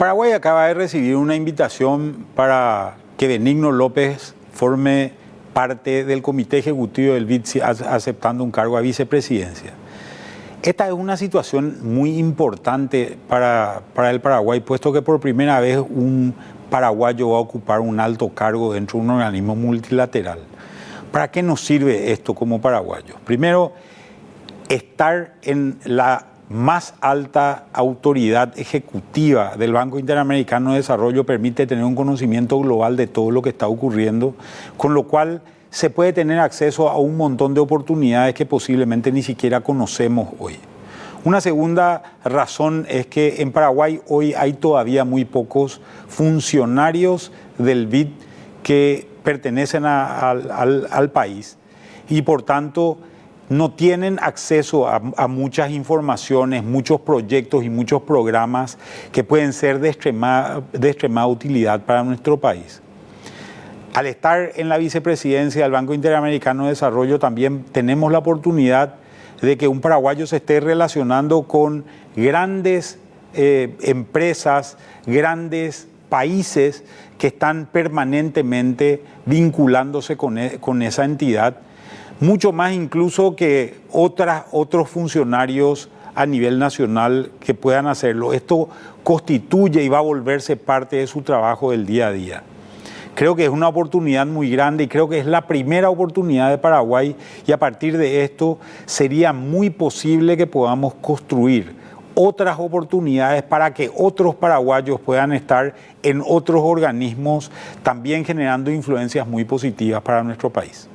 Paraguay acaba de recibir una invitación para que Benigno López forme parte del comité ejecutivo del BID aceptando un cargo a vicepresidencia. Esta es una situación muy importante para, para, el Paraguay, puesto que por primera vez un paraguayo va a ocupar un alto cargo dentro de un organismo multilateral. ¿Para qué nos sirve esto como paraguayos? Primero, estar en la más alta autoridad ejecutiva del Banco Interamericano de Desarrollo permite tener un conocimiento global de todo lo que está ocurriendo, con lo cual se puede tener acceso a un montón de oportunidades que posiblemente ni siquiera conocemos hoy. Una segunda razón es que en Paraguay hoy hay todavía muy pocos funcionarios del BID que pertenecen al, país y por tanto no tienen acceso a, muchas informaciones, muchos proyectos y muchos programas que pueden ser de de extremada utilidad para nuestro país. Al estar en la vicepresidencia del Banco Interamericano de Desarrollo también tenemos la oportunidad de que un paraguayo se esté relacionando con grandes eh, empresas, grandes países que están permanentemente vinculándose con, e, con esa entidad, mucho más incluso que otras, otros funcionarios a nivel nacional que puedan hacerlo. Esto constituye y va a volverse parte de su trabajo del día a día. Creo que es una oportunidad muy grande y creo que es la primera oportunidad de Paraguay y a partir de esto sería muy posible que podamos construir otras oportunidades para que otros paraguayos puedan estar en otros organismos, también generando influencias muy positivas para nuestro país.